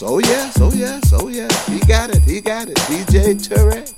Oh yes, oh yes, oh yes. He got it, he got it. DJ Tarek.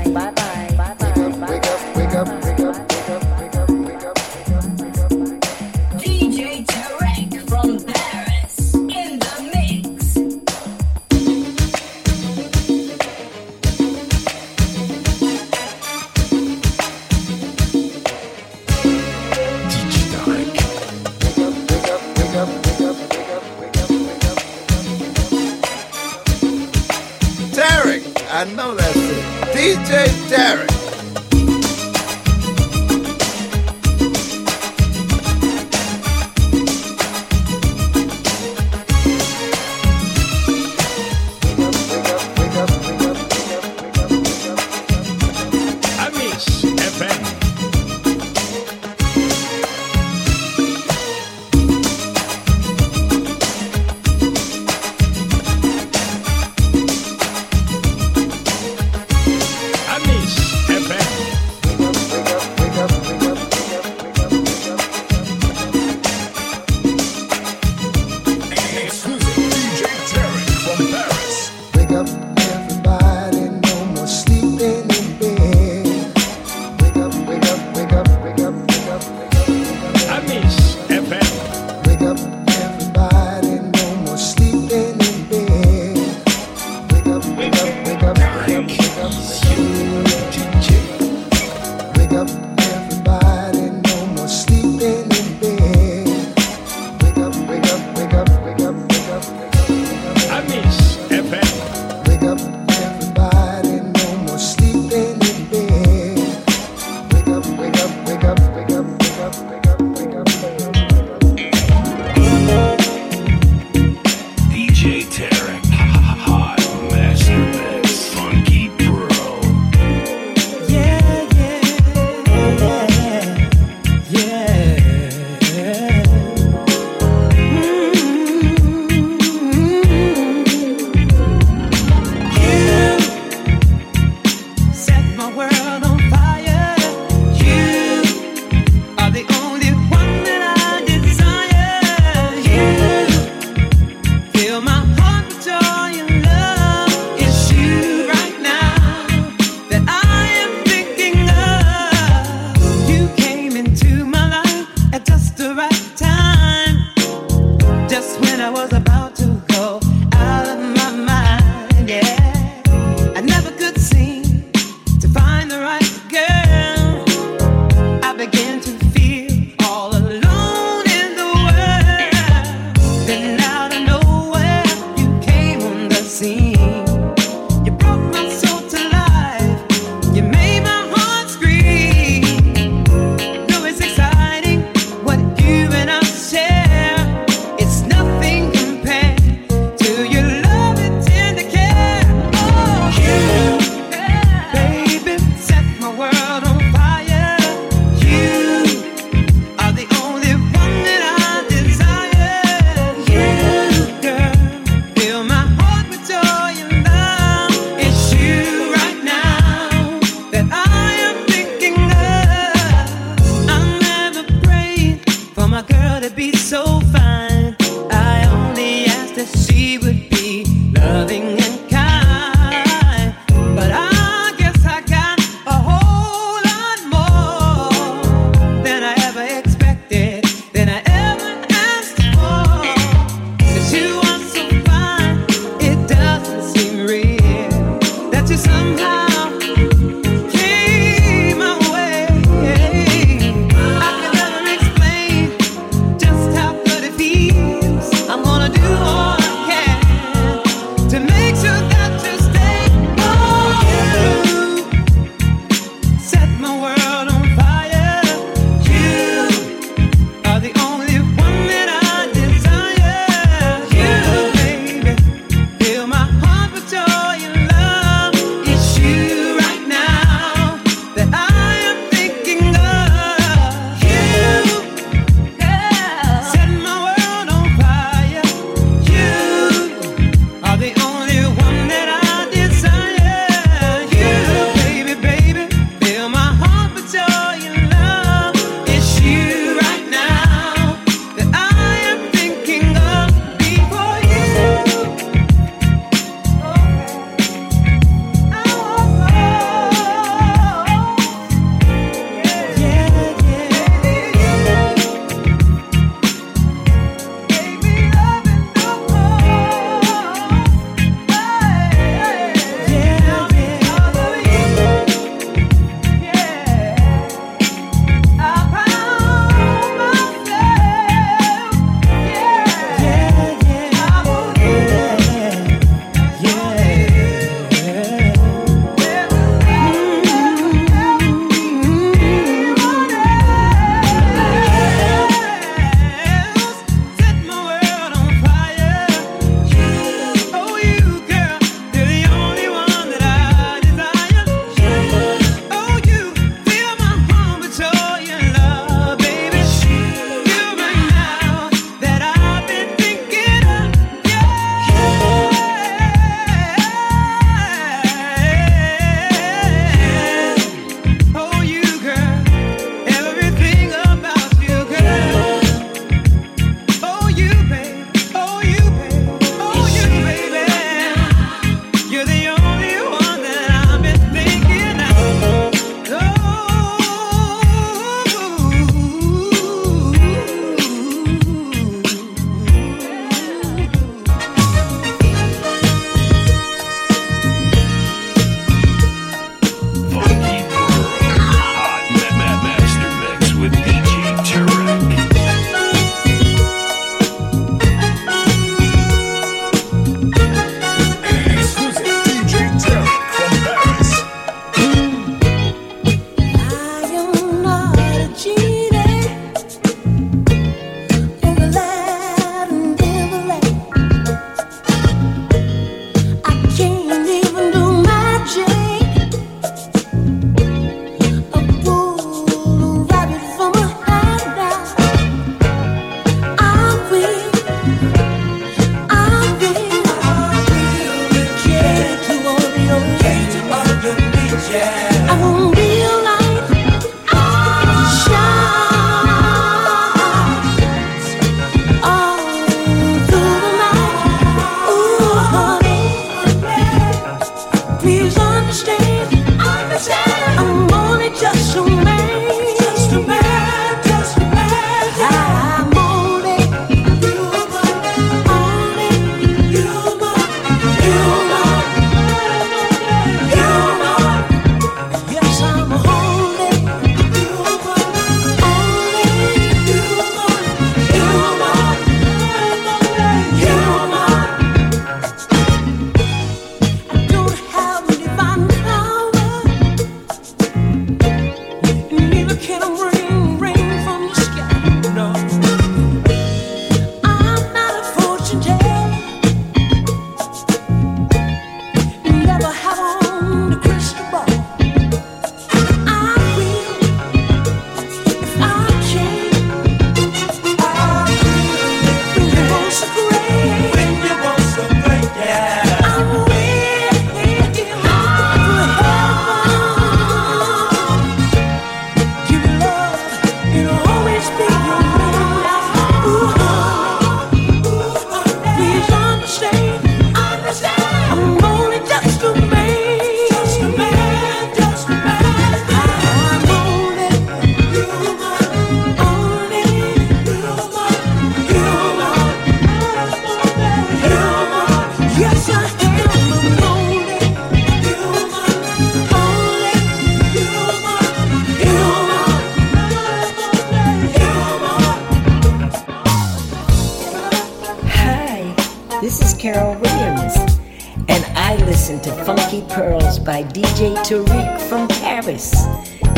By DJ Tarek from Paris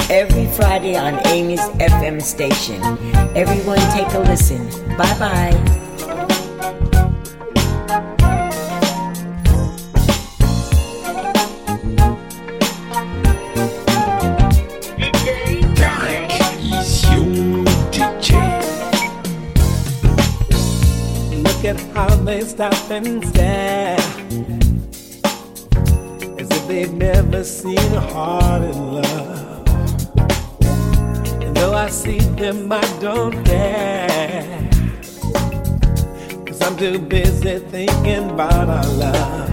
every Friday on Amy's FM station. Everyone take a listen. Bye bye. stop and stare them, I don't care. Cause I'm too busy thinking about our love.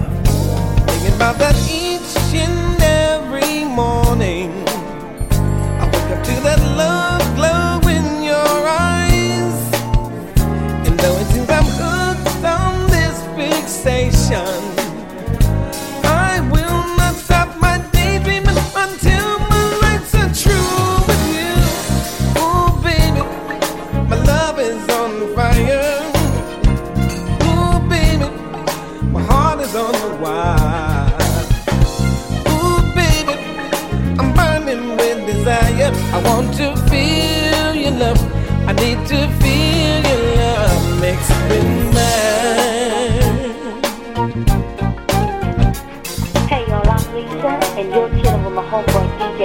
Need to feel your love mixed with mine. Hey y'all, I'm Lisa, and you're chilling with my homeboy DJ.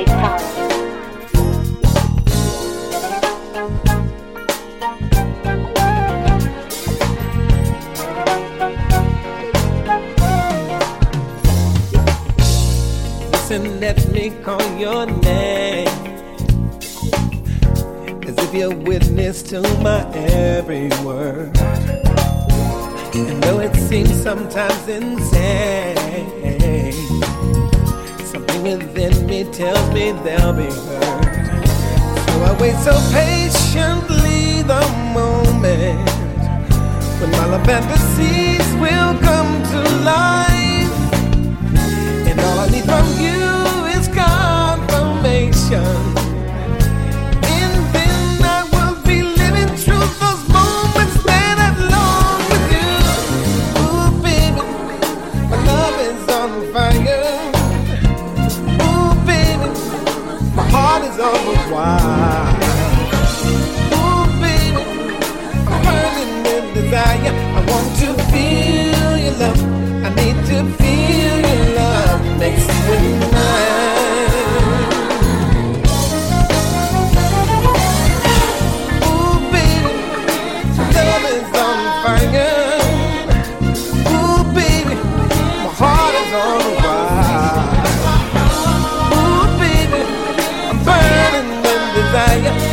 Listen, let me call your name. As if you're witness to my every word. And though it seems sometimes insane, something within me tells me they'll be heard. So I wait so patiently the moment when my love fantasies will come to life. And all I need from you is confirmation. Ooh, baby, with desire. I want to feel your love. I need to feel desire.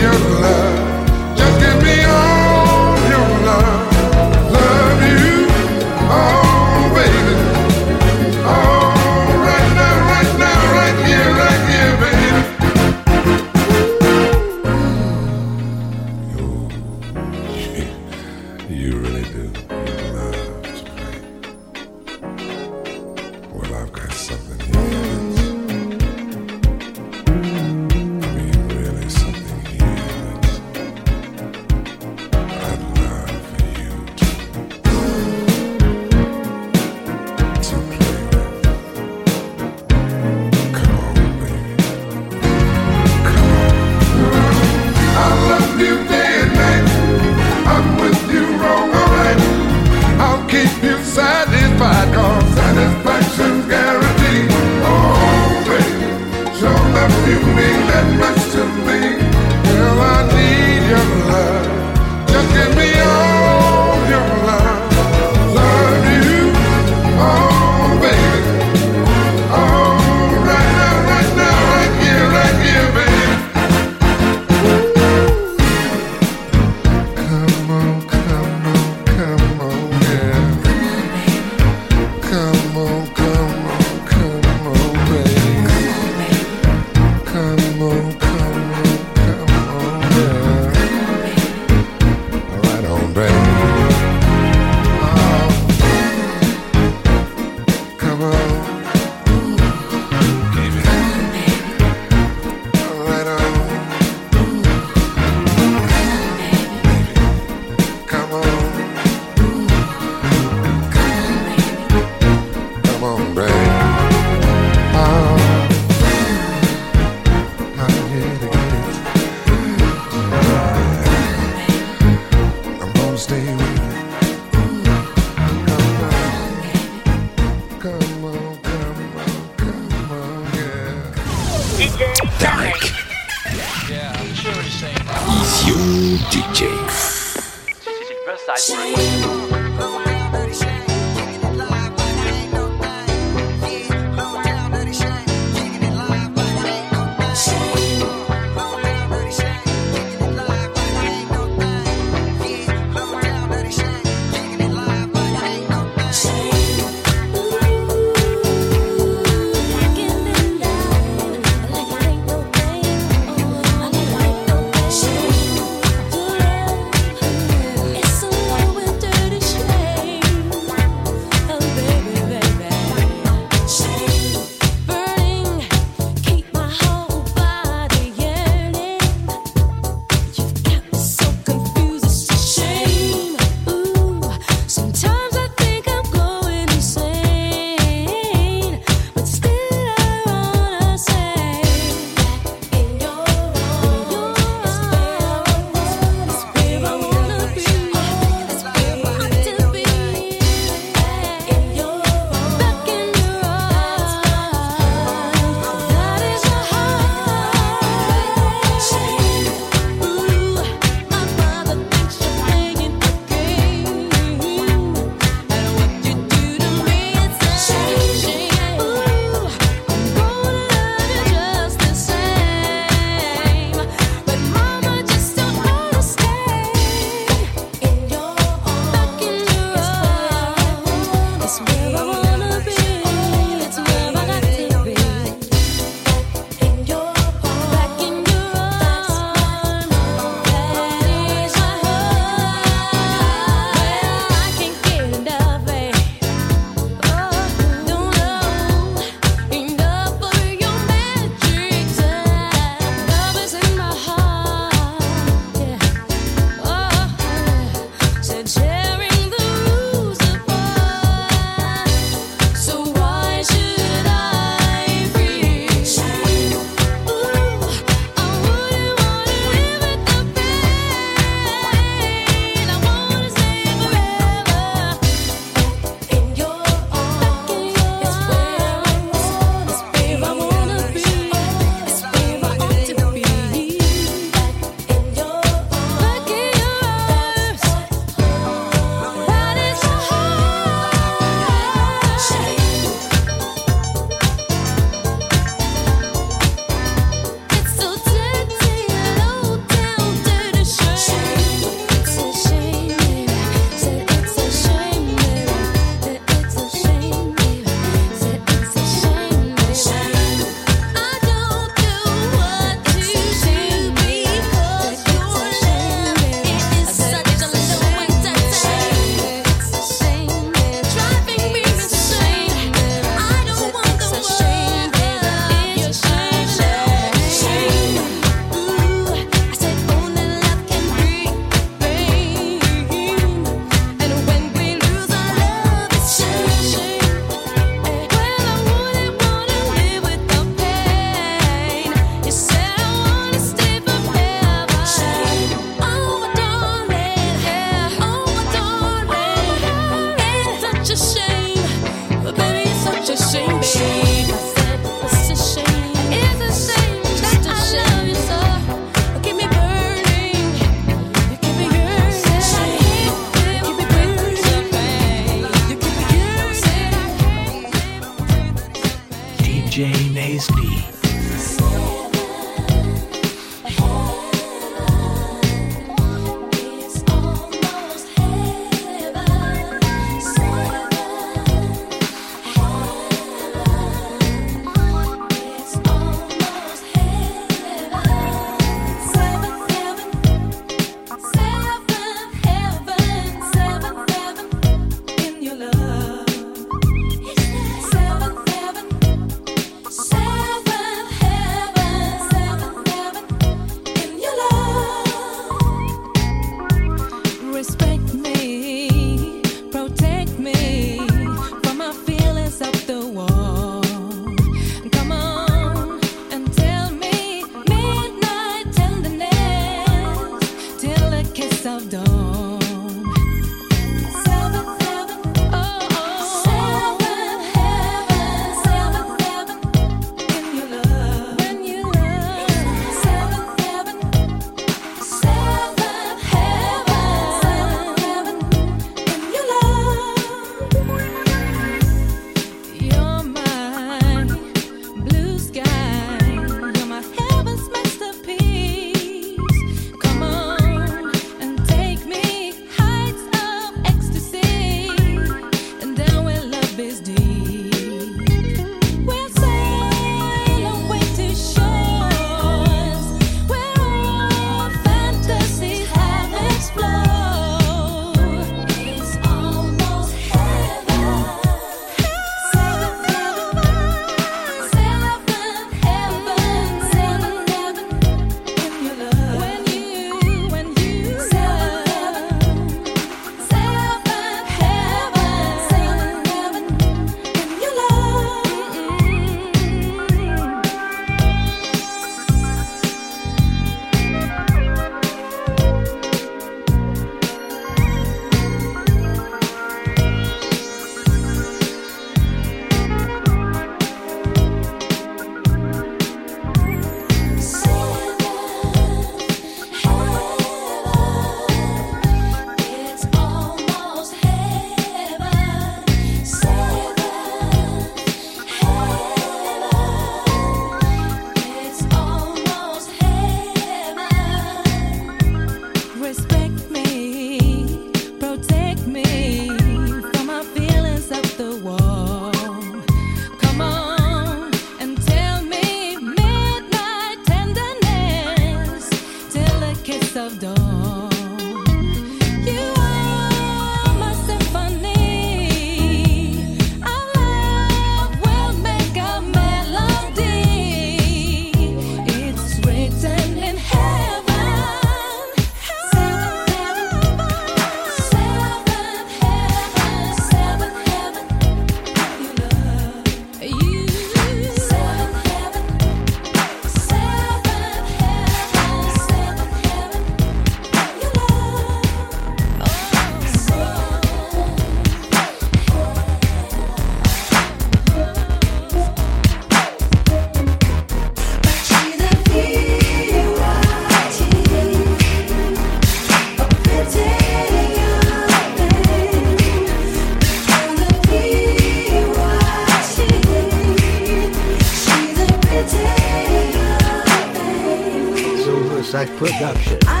Place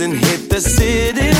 wine, and hit the late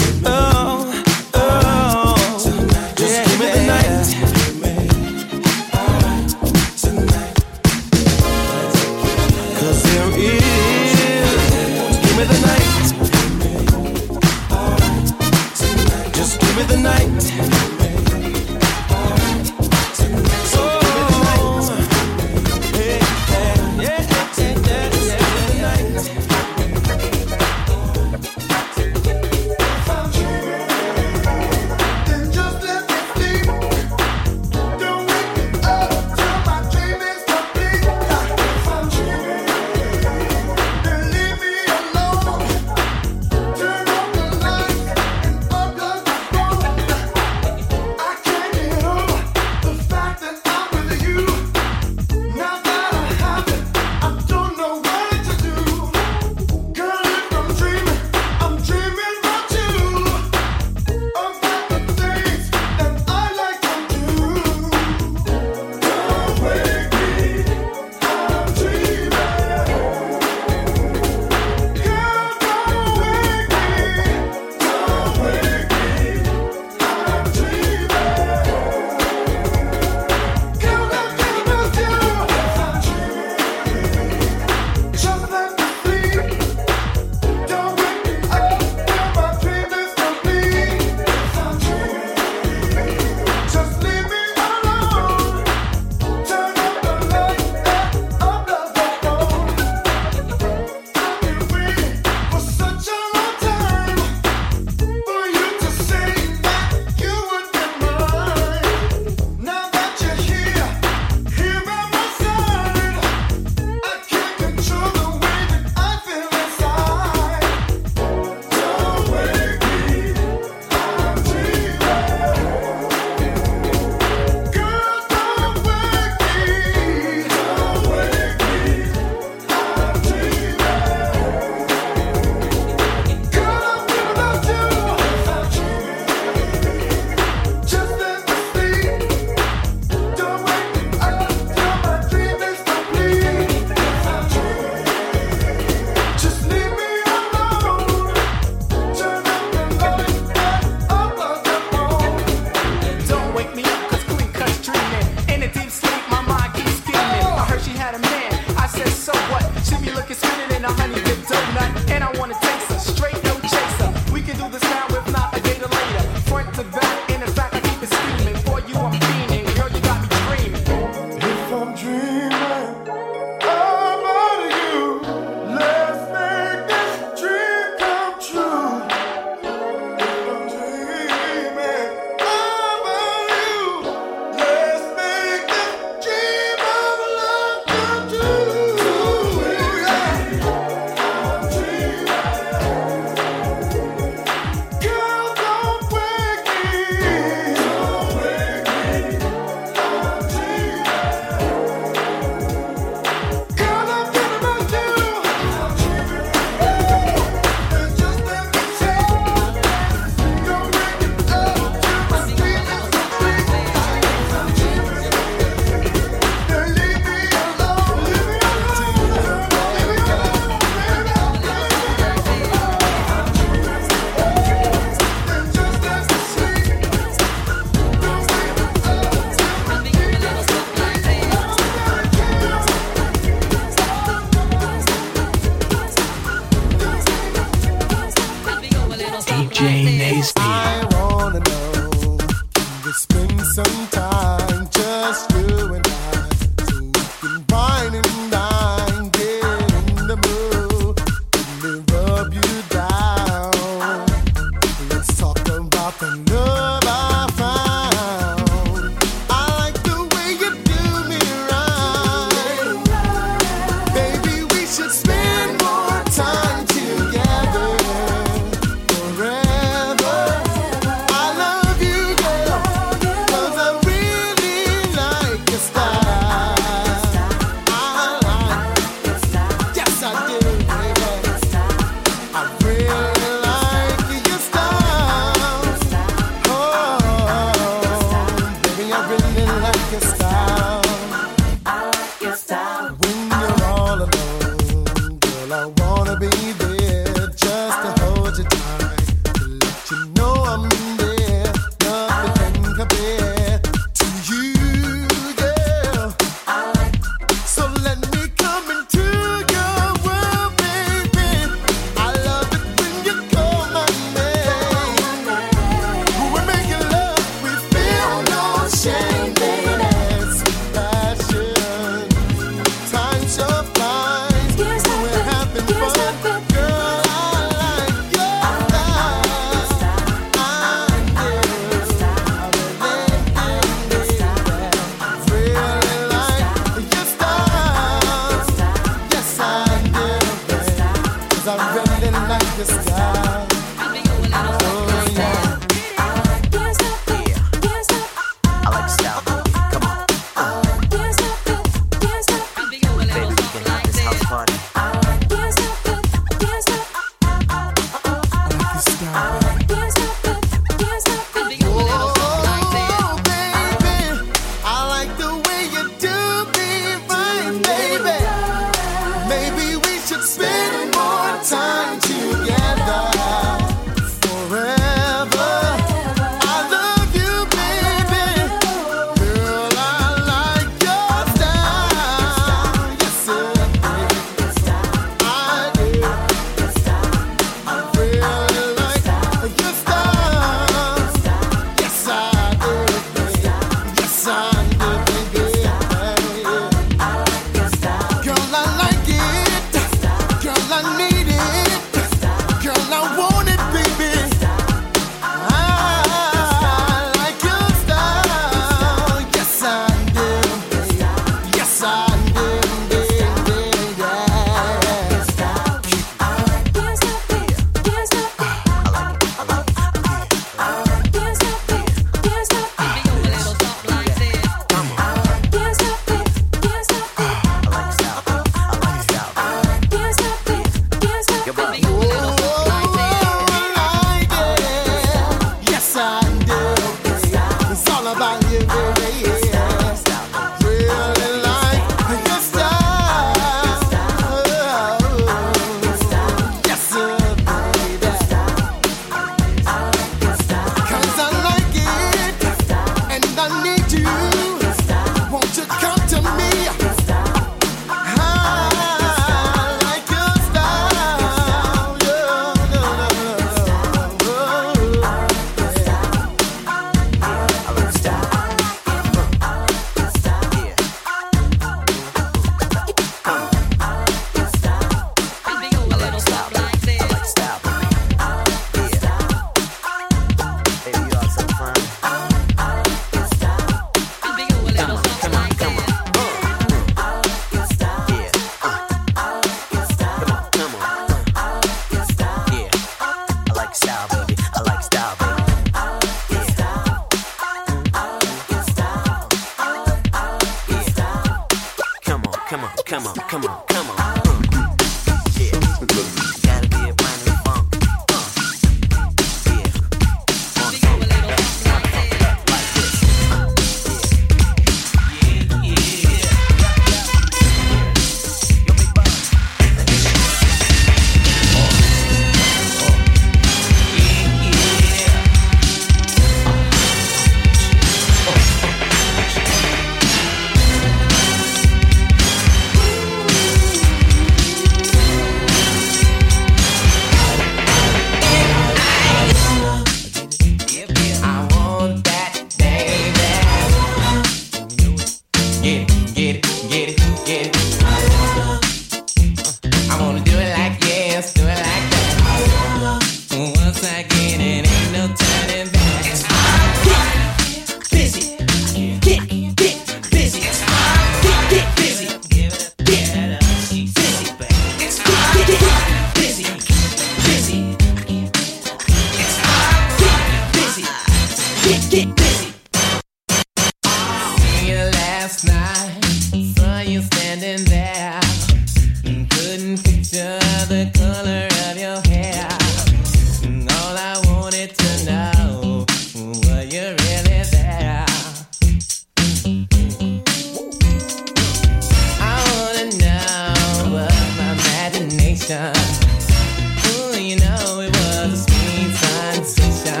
Ooh, you know it was a sweet sensation.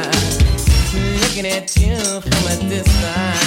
Looking at you from a distance.